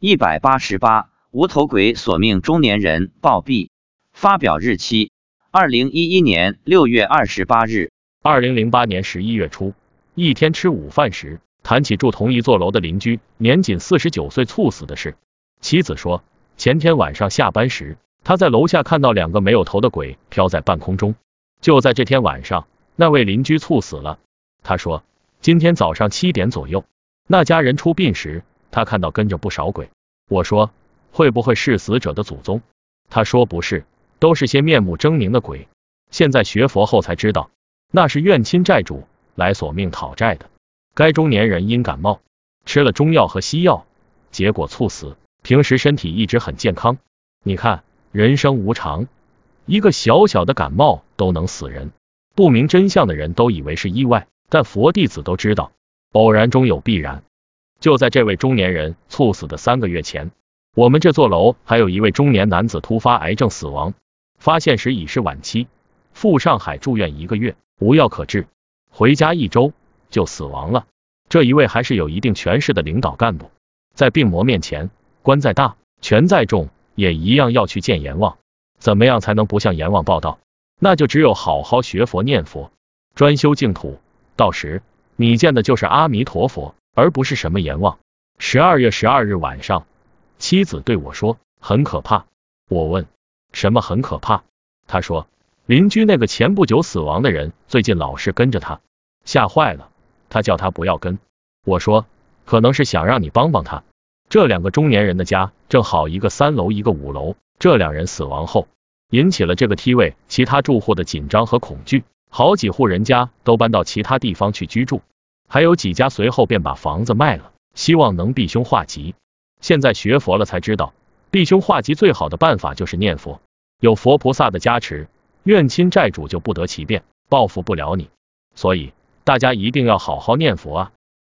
一百八十八，无头鬼索命中年人暴毙。发表日期：二零一一年六月二十八日。二零零八年十一月初，一天吃午饭时，谈起住同一座楼的邻居年仅四十九岁猝死的事。妻子说，前天晚上下班时，他在楼下看到两个没有头的鬼飘在半空中。就在这天晚上，那位邻居猝死了。他说，今天早上七点左右，那家人出殡时，他看到跟着不少鬼。我说，会不会是死者的祖宗？他说不是，都是些面目狰狞的鬼。现在学佛后才知道。那是怨亲债主来索命讨债的。该中年人因感冒吃了中药和西药，结果猝死。平时身体一直很健康。你看，人生无常，一个小小的感冒都能死人。不明真相的人都以为是意外，但佛弟子都知道，偶然中有必然。就在这位中年人猝死的三个月前，我们这座楼还有一位中年男子突发癌症死亡，发现时已是晚期，赴上海住院一个月。无药可治，回家一周就死亡了。这一位还是有一定权势的领导干部，在病魔面前，官再大，权再重，也一样要去见阎王。怎么样才能不向阎王报道？那就只有好好学佛念佛，专修净土。到时你见的就是阿弥陀佛，而不是什么阎王。十二月十二日晚上，妻子对我说：“很可怕。”我问：“什么很可怕？”他说。邻居那个前不久死亡的人，最近老是跟着他，吓坏了。他叫他不要跟。我说，可能是想让你帮帮他。这两个中年人的家正好一个三楼，一个五楼。这两人死亡后，引起了这个梯位其他住户的紧张和恐惧，好几户人家都搬到其他地方去居住，还有几家随后便把房子卖了，希望能避凶化吉。现在学佛了才知道，避凶化吉最好的办法就是念佛，有佛菩萨的加持。怨亲债主就不得其便，报复不了你，所以大家一定要好好念佛啊！